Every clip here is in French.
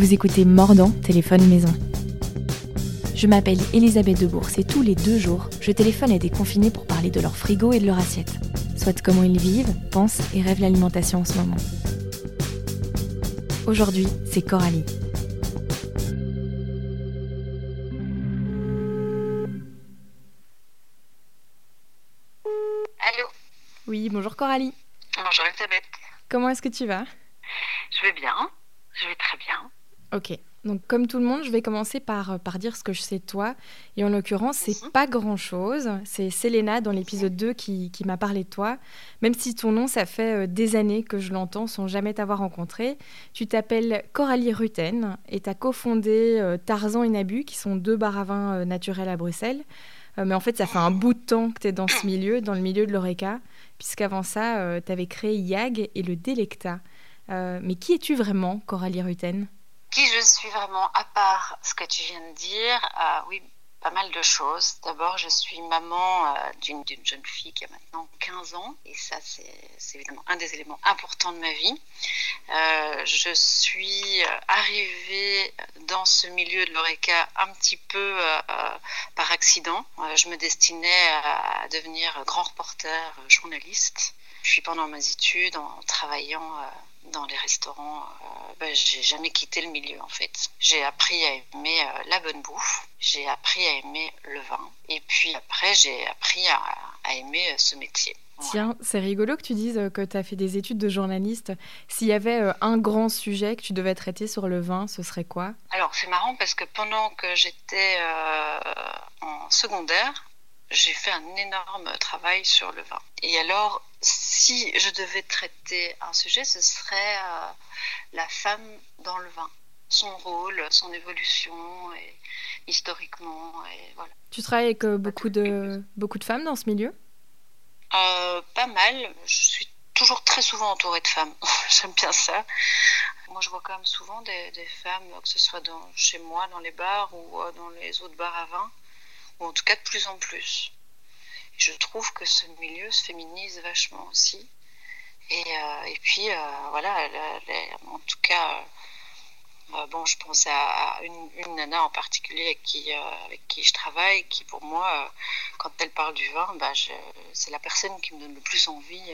Vous écoutez Mordant, téléphone maison. Je m'appelle Elisabeth Debourse et tous les deux jours, je téléphone à des confinés pour parler de leur frigo et de leur assiette. Soit comment ils vivent, pensent et rêvent l'alimentation en ce moment. Aujourd'hui, c'est Coralie. Allô? Oui, bonjour Coralie. Bonjour Elisabeth. Comment est-ce que tu vas? Je vais bien. Je vais très bien. Ok. Donc comme tout le monde, je vais commencer par, euh, par dire ce que je sais de toi. Et en l'occurrence, c'est Mhm. pas grand-chose. C'est Selena dans l'épisode 2 qui, qui m'a parlé de toi. Même si ton nom, ça fait euh, des années que je l'entends sans jamais t'avoir rencontré. Tu t'appelles Coralie Rutten et tu as cofondé euh, Tarzan et Nabu, qui sont deux bars à vin naturels à Bruxelles. Mais en fait, ça fait un bout de temps que tu es dans ce milieu, dans le milieu de l'ORECA, puisqu'avant ça, tu avais créé YAG et le Delecta. Euh, mais qui es-tu vraiment, Coralie Rutten? Qui je suis vraiment, à part ce que tu viens de dire euh, Oui, pas mal de choses. D'abord, je suis maman euh, d'une jeune fille qui a maintenant 15 ans. Et ça, c'est évidemment un des éléments importants de ma vie. Euh, je suis arrivée dans ce milieu de l'ORECA un petit peu par accident. Je me destinais à devenir grand reporter, journaliste. Puis pendant mes études, en travaillant dans les restaurants, euh, ben, j'ai jamais quitté le milieu en fait. J'ai appris à aimer euh, la bonne bouffe, j'ai appris à aimer le vin, et puis après j'ai appris à, à aimer euh, ce métier. Voilà. Tiens, c'est rigolo que tu dises que tu as fait des études de journaliste. S'il y avait un grand sujet que tu devais traiter sur le vin, ce serait quoi? Alors c'est marrant parce que pendant que j'étais en secondaire, j'ai fait un énorme travail sur le vin. Et alors, si je devais traiter un sujet, ce serait euh, la femme dans le vin. Son rôle, son évolution, et historiquement, et voilà. Tu travailles avec euh, beaucoup, de, beaucoup de femmes dans ce milieu? Euh, pas mal. Je suis toujours très souvent entourée de femmes. J'aime bien ça. Moi, je vois quand même souvent des, des femmes, que ce soit dans, chez moi, dans les bars ou dans les autres bars à vin, ou en tout cas de plus en plus. Je trouve que ce milieu se féminise vachement aussi. Et, euh, et puis, euh, voilà, la- la- en tout cas, euh, bon, je pense à, à une, une nana en particulier avec qui, avec qui je travaille, qui pour moi, quand elle parle du vin, bah, c'est la personne qui me donne le plus envie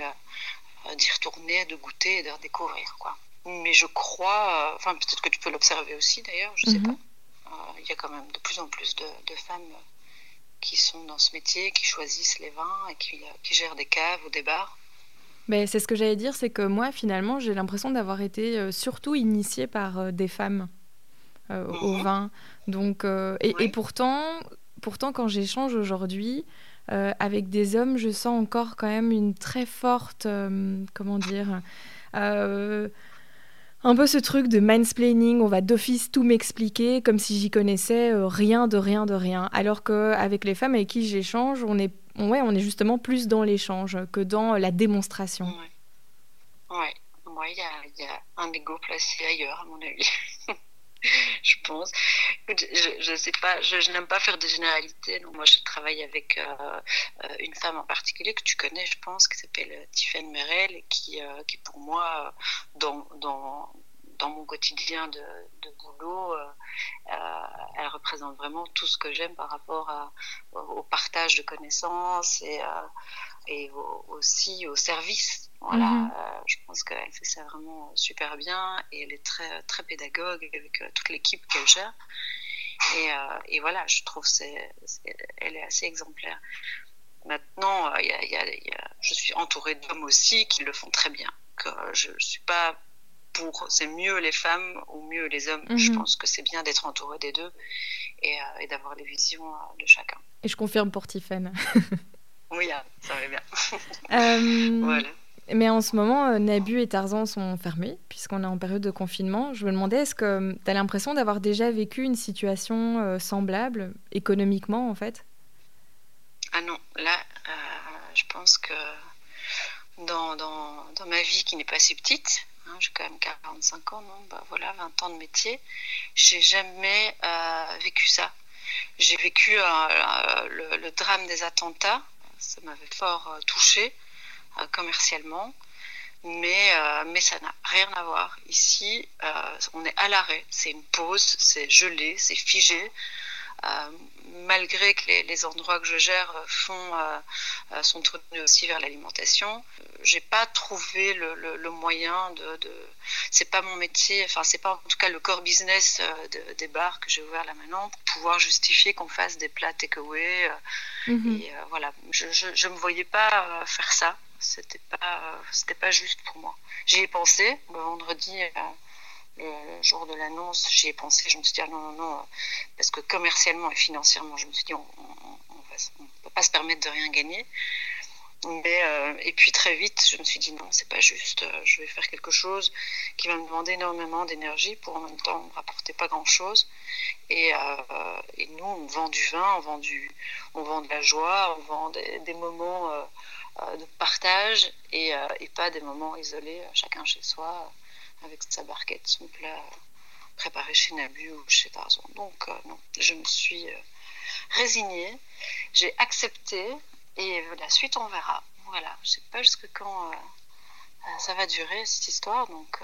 d'y retourner, de goûter et de redécouvrir. Quoi. Mais je crois, enfin peut-être que tu peux l'observer aussi d'ailleurs, je sais Mhm. pas. Il y a quand même de plus en plus de, de femmes qui sont dans ce métier, qui choisissent les vins et qui, euh, qui gèrent des caves ou des bars. Ben, C'est ce que j'allais dire, c'est que moi, finalement, j'ai l'impression d'avoir été euh, surtout initiée par euh, des femmes euh, au Mhm. vin. Donc, euh, et, Oui. et pourtant, pourtant, quand j'échange aujourd'hui euh, avec des hommes, je sens encore quand même une très forte, comment dire, un peu ce truc de mansplaining, on va d'office tout m'expliquer comme si j'y connaissais euh, rien de rien de rien. Alors qu'avec les femmes avec qui j'échange, on est, ouais, on est justement plus dans l'échange que dans la démonstration. Ouais. Ouais. Il y a, y a un ego placé ailleurs, à mon avis. je pense. Je, n'aime pas faire des généralités. Moi, je travaille avec euh, euh, une femme en particulier que tu connais, je pense, qui s'appelle euh, Tiffaine Merel, qui, euh, qui pour moi, dans, dans mon quotidien de, de boulot, euh, euh, elle représente vraiment tout ce que j'aime par rapport à, au, partage de connaissances et, euh, et au- aussi au service. Voilà, Mhm. je pense qu'elle fait ça vraiment super bien et elle est très très pédagogue avec toute l'équipe qu'elle gère. Et, et voilà, je trouve c'est c'est- elle est assez exemplaire. Maintenant, il y a- il y a- il y a- je suis entourée d'hommes aussi qui le font très bien. Je ne suis pas pour c'est mieux les femmes ou mieux les hommes. Je Mhm. pense que c'est bien d'être entouré des deux et, euh, et d'avoir les visions euh, de chacun. Et je confirme pour Tiffen. Oui, ah, ça va bien. Euh, Voilà. Mais en ce moment, Nabu et Tarzan sont fermés, puisqu'on est en période de confinement. Je me demandais, est-ce que tu as l'impression d'avoir déjà vécu une situation semblable, économiquement en fait? Ah non, là, euh, je pense que dans, dans, dans ma vie qui n'est pas si petite, hein, j'ai quand même 45 ans, non, bah voilà, 20 ans de métier, j'ai jamais euh, vécu ça. J'ai vécu euh, euh, le, drame des attentats, ça m'avait fort touché commercialement, Mais, mais ça n'a rien à voir. Ici, on est à l'arrêt. C'est une pause, c'est gelé, c'est figé. Euh, malgré que les, endroits que je gère font, euh, euh, sont tournés aussi vers l'alimentation, j'ai pas trouvé le, moyen de, de c'est pas mon métier, enfin c'est pas en tout cas le core business des bars que j'ai ouvert là maintenant pour pouvoir justifier qu'on fasse des plats takeaway. Mhm. Et voilà, je, je, me voyais pas faire ça. C'était pas, c'était pas juste pour moi. J'y ai pensé le vendredi le jour de l'annonce, j'y ai pensé, je me suis dit, ah non, non, non, parce que commercialement et financièrement, je me suis dit, on ne peut pas se permettre de rien gagner. Mais, euh, et puis très vite, je me suis dit, non, c'est pas juste, je vais faire quelque chose qui va me demander énormément d'énergie pour en même temps ne rapporter pas grand-chose. Et, euh, et, nous, on vend du vin, on vend, du, on vend de la joie, on vend des, moments euh, de partage et, et, pas des moments isolés, chacun chez soi avec sa barquette, son plat préparé chez Nabu ou chez Tarzan. Donc, euh, non, je me suis euh, résignée, j'ai accepté et la suite, on verra. Voilà, je sais pas jusque quand euh, ça va durer cette histoire, donc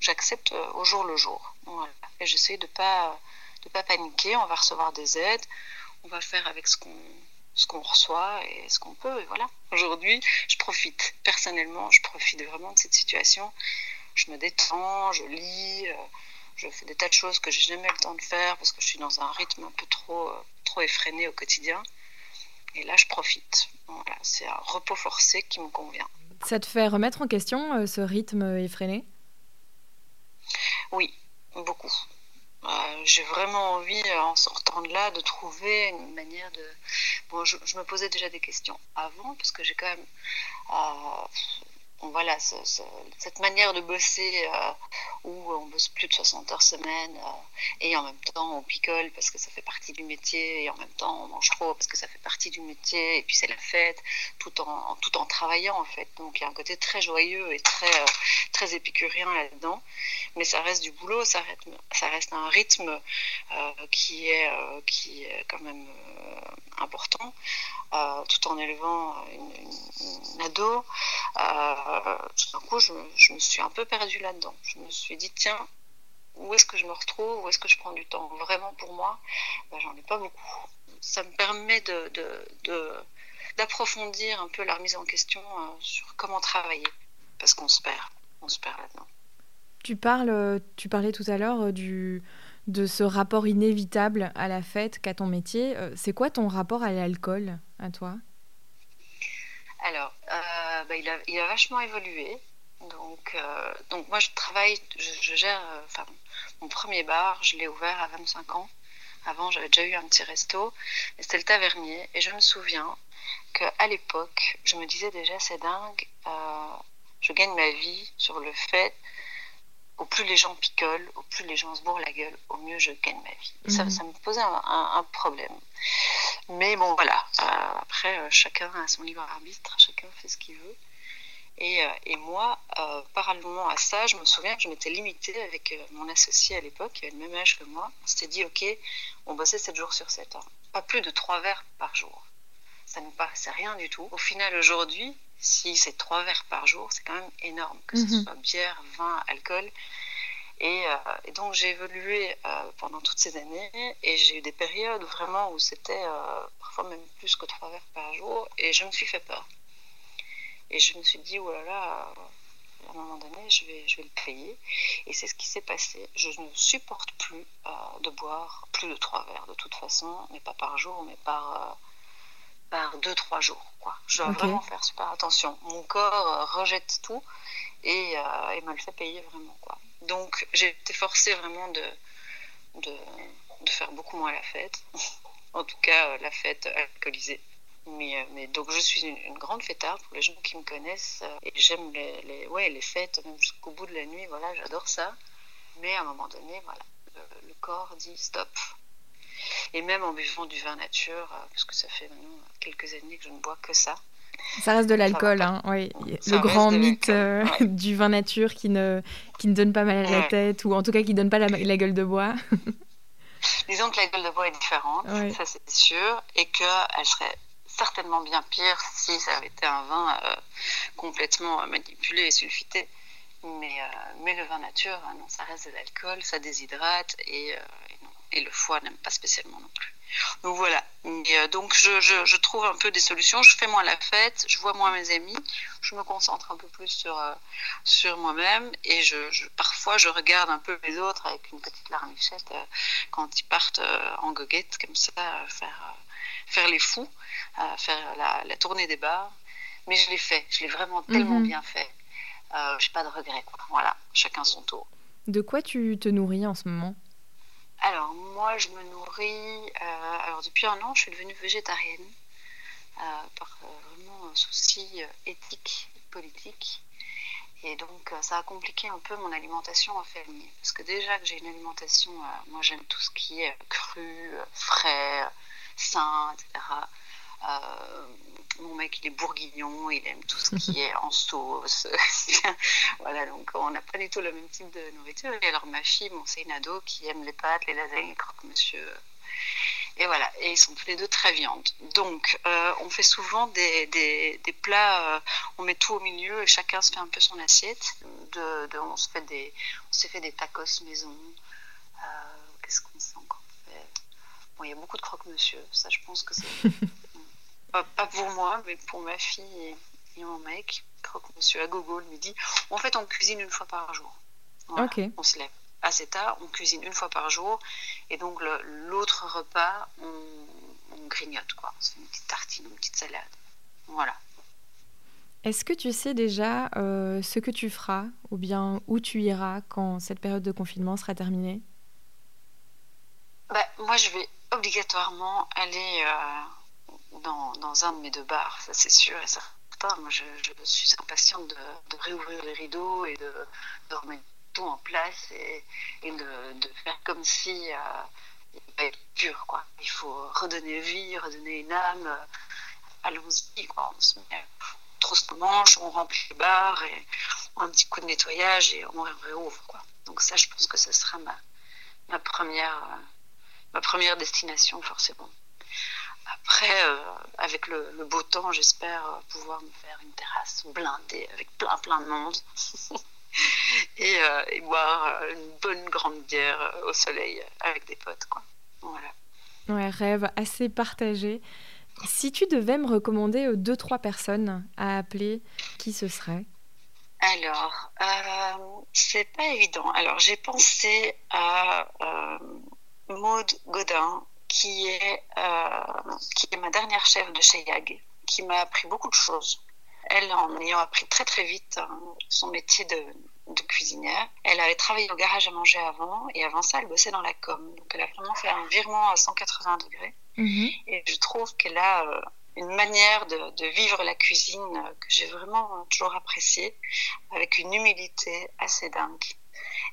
j'accepte au jour le jour. Et j'essaie de pas de pas paniquer. On va recevoir des aides, on va faire avec ce qu'on ce qu'on reçoit et ce qu'on peut. Et voilà. Aujourd'hui, je profite personnellement, je profite vraiment de cette situation je me détends, je lis, euh, je fais des tas de choses que j'ai jamais le temps de faire parce que je suis dans un rythme un peu trop, euh, trop effréné au quotidien. Et là, je profite. Voilà, c'est un repos forcé qui me convient. Ça te fait remettre en question euh, ce rythme effréné? Oui, beaucoup. j'ai vraiment envie, en sortant de là, de trouver une manière de. Bon, je, me posais déjà des questions avant, parce que j'ai quand même voilà, cette manière de bosser euh, où on bosse plus de 60 heures semaine euh, et en même temps on picole parce que ça fait partie du métier et en même temps on mange trop parce que ça fait partie du métier et puis c'est la fête tout en, tout en travaillant en fait. Donc il y a un côté très joyeux et très, euh, très épicurien là-dedans. Mais ça reste du boulot, ça reste, un rythme qui, est, qui est quand même important tout en élevant une, ado tout d'un coup, je, me suis un peu perdue là-dedans. Dit, tiens, où est-ce que je me retrouve Où est-ce que je prends du temps vraiment pour moi? Ben, J'en ai pas beaucoup. Ça me permet de, d'approfondir un peu la remise en question euh, sur comment travailler, parce qu'on se perd, on se perd là-dedans. Tu parles, tu parlais tout à l'heure euh, du de ce rapport inévitable à la fête qu'a ton métier. Euh, c'est quoi ton rapport à l'alcool, à toi? Alors, euh, bah, il, a, il, a, vachement évolué. Donc, euh, donc moi, je travaille, je, gère, euh, enfin, mon premier bar, je l'ai ouvert à 25 ans. Avant, j'avais déjà eu un petit resto, c'était le Tavernier. Et je me souviens qu'à l'époque, je me disais déjà, c'est dingue, je gagne ma vie sur le fait au plus les gens picolent, au plus les gens se bourrent la gueule, au mieux je gagne ma vie. ça, mhm. ça, me posait un, problème. Mais bon, voilà. Euh, après, euh, chacun a son libre arbitre, chacun fait ce qu'il veut. Et, euh, et moi, parallèlement à ça, je me souviens que je m'étais limitée avec mon associé à l'époque, qui avait le même âge que moi. On s'était dit, OK, on bossait 7 jours sur 7. Hein. Pas plus de 3 verres par jour. Ça ne nous paraissait rien du tout. Au final, aujourd'hui, si c'est trois verres par jour, c'est quand même énorme, que ce mhm. soit bière, vin, alcool. Et, euh, donc j'ai évolué euh, pendant toutes ces années et j'ai eu des périodes vraiment où c'était euh, parfois même plus que trois verres par jour et je me suis fait peur. Et je me suis dit, oh là là, à un moment donné, je vais, je vais le payer. Et c'est ce qui s'est passé. Je ne supporte plus de boire plus de trois verres de toute façon, mais pas par jour, mais par par deux, trois jours. Quoi. Je dois vraiment faire super attention. Mon corps euh, rejette tout et, euh, me le fait payer vraiment. Quoi. Donc j'ai été forcée vraiment de, de, de, faire beaucoup moins la fête. en tout cas, euh, la fête alcoolisée. Mais, mais, donc je suis une, grande fêtarde pour les gens qui me connaissent et j'aime les, les, ouais, les fêtes même jusqu'au bout de la nuit, voilà, j'adore ça. Mais à un moment donné, voilà, le corps dit stop, et même en buvant du vin nature, euh, parce que ça fait maintenant quelques années que je ne bois que ça. Ça reste de l'alcool, hein, oui. le grand mythe euh, du vin nature qui ne, qui ne donne pas mal à la tête, ou en tout cas qui ne donne pas la, gueule de bois. Disons que la gueule de bois est différente, ça c'est sûr, et qu'elle serait certainement bien pire si ça avait été un vin complètement manipulé et sulfité. Mais, mais le vin nature, non, ça reste de l'alcool, ça déshydrate et, et le foie n'aime pas spécialement non plus. Donc voilà. Euh, donc je, je, trouve un peu des solutions. Je fais moins la fête, je vois moins mes amis, je me concentre un peu plus sur, euh, sur moi-même et je, parfois je regarde un peu les autres avec une petite larmichette euh, quand ils partent en goguette comme ça, faire, faire les fous, faire la, la, tournée des bars. Mais je l'ai fait, je l'ai vraiment tellement mhm. bien fait. Euh, j'ai pas de regrets. Voilà, chacun son tour. De quoi tu te nourris en ce moment? Alors, moi, je me nourris. Euh, alors, depuis un an, je suis devenue végétarienne euh, par euh, vraiment un souci éthique, politique. Et donc, ça a compliqué un peu mon alimentation en famille. Parce que déjà que j'ai une alimentation, moi, j'aime tout ce qui est cru, frais, sain, etc. Euh, mon mec, il est bourguignon, il aime tout ce qui est en sauce. voilà, donc on n'a pas du tout le même type de nourriture. Et alors ma fille, mon c'est une ado qui aime les pâtes, les lasagnes, les croque-monsieur. Et voilà, et ils sont tous les deux très viandes. Donc, euh, on fait souvent des, des, plats, euh, on met tout au milieu et chacun se fait un peu son assiette. De, on se fait des, on s'est fait des tacos maison. Qu'est-ce qu'on s'est encore fait? Bon, il y a beaucoup de croque-monsieur. Ça, je pense que c'est pas, pour moi, mais pour ma fille et, mon mec. Croque monsieur Agogo me dit en fait, on cuisine une fois par jour. On se lève assez tard, on cuisine une fois par jour, et donc l'autre repas, on, grignote, quoi. Fait une petite tartine, une petite salade. Voilà. Est-ce que tu sais déjà euh, ce que tu feras, ou bien où tu iras quand cette période de confinement sera terminée? Bah, Moi, je vais obligatoirement aller euh, dans, un de mes deux bars, ça c'est sûr et certain. Moi, je, suis impatiente de, réouvrir les rideaux et de, remettre tout en place et, de, faire comme si euh, il être pur. Quoi. Il faut redonner vie, redonner une âme. Allons-y. On se met, trop se mange, on remplit les bars un petit coup de nettoyage et on réouvre. Quoi. Donc ça, je pense que ce sera ma première destination, forcément. Après, euh, avec le, beau temps, j'espère euh, pouvoir me faire une terrasse blindée avec plein plein de monde euh, et, boire une bonne grande bière au soleil avec des potes. Quoi. Voilà. Ouais, rêve assez partagé. Si tu devais me recommander deux, trois personnes à appeler, qui ce serait? Alors, c'est pas évident. Alors, j'ai pensé à Maude Godin, qui est, euh, qui est ma dernière chef de chez YAG, qui m'a appris beaucoup de choses. Elle, en ayant appris très très vite hein, son métier de, de, cuisinière, elle avait travaillé au garage à manger avant, et avant ça, elle bossait dans la com. Donc elle a vraiment fait un virement à 180 degrés. Mhm. Et je trouve qu'elle a euh, une manière de, de, vivre la cuisine euh, que j'ai vraiment toujours appréciée, avec une humilité assez dingue.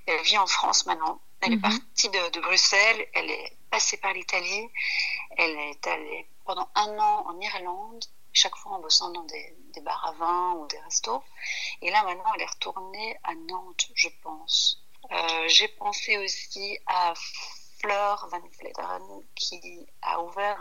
Elle vit en France maintenant. Elle est mhm. partie de, de, Bruxelles, elle est passée par l'Italie, elle est allée pendant un an en Irlande, chaque fois en bossant dans des, des, bars à vin ou des restos. Et là maintenant, elle est retournée à Nantes, je pense. Euh, J'ai pensé aussi à Fleur Van Vlederen qui a ouvert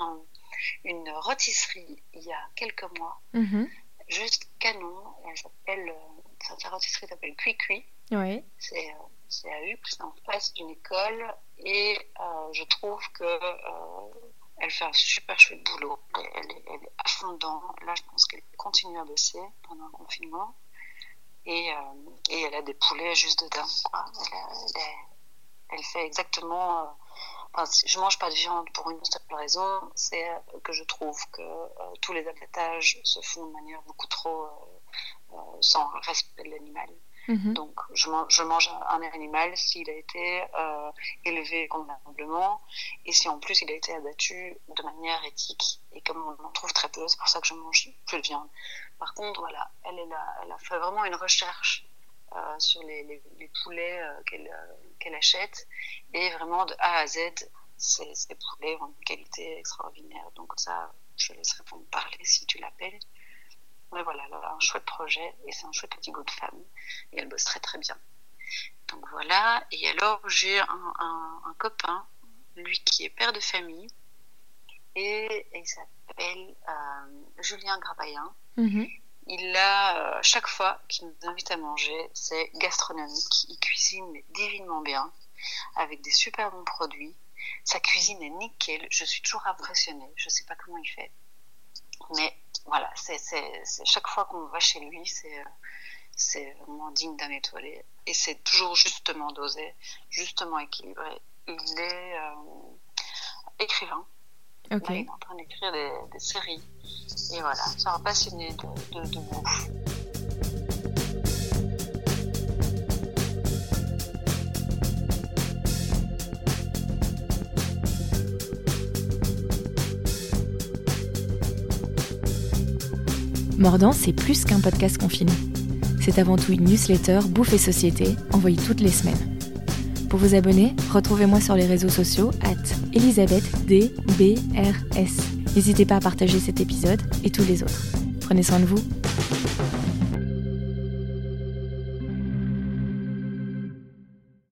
une rôtisserie il y a quelques mois, mhm. juste canon. Elle s'appelle, euh, sa rôtisserie s'appelle Cui Cui. Oui. C'est euh, c'est à Uccle, c'est en face d'une école, et euh, je trouve que euh, elle fait un super chouette boulot. Elle, est, à fond. Là, je pense qu'elle continue à bosser pendant le confinement. Et, euh, elle a des poulets juste dedans. Elle, fait exactement. Enfin, je mange pas de viande pour une seule raison, c'est que je trouve que tous les abattages se font de manière beaucoup trop sans respect de l'animal. Mhm. Donc, je, mange un animal s'il a été euh, élevé convenablement et si en plus il a été abattu de manière éthique. Et comme on en trouve très peu, c'est pour ça que je mange plus de viande. Par contre, voilà, elle, elle, a, fait vraiment une recherche euh, sur les, poulets euh, qu'elle achète et vraiment de A à Z, ces, ces poulets ont une qualité extraordinaire. Donc ça, je laisserai pour me parler si tu l'appelles. Mais voilà, elle a un chouette projet et c'est un chouette petit goût de femme. Et elle bosse très très bien. Donc voilà. Et alors, j'ai un, un, copain, lui qui est père de famille, et il s'appelle Julien Grabayen. Mhm. Il a, chaque fois qu'il nous invite à manger, c'est gastronomique. Il cuisine divinement bien, avec des super bons produits. Sa cuisine est nickel. Je suis toujours impressionnée. Je ne sais pas comment il fait. Mais voilà, c'est chaque fois qu'on va chez lui, c'est c'est vraiment digne d'un étoilé. Et c'est toujours justement dosé, justement équilibré. Il est euh, écrivain. il est en train d'écrire des, séries. Et voilà, c'est un passionné de, de, de bouffe. Mordant, c'est plus qu'un podcast confiné. C'est avant tout une newsletter Bouffe et Société envoyée toutes les semaines. Pour vous abonner, retrouvez-moi sur les réseaux sociaux at elisabethdbrs. N'hésitez pas à partager cet épisode et tous les autres. Prenez soin de vous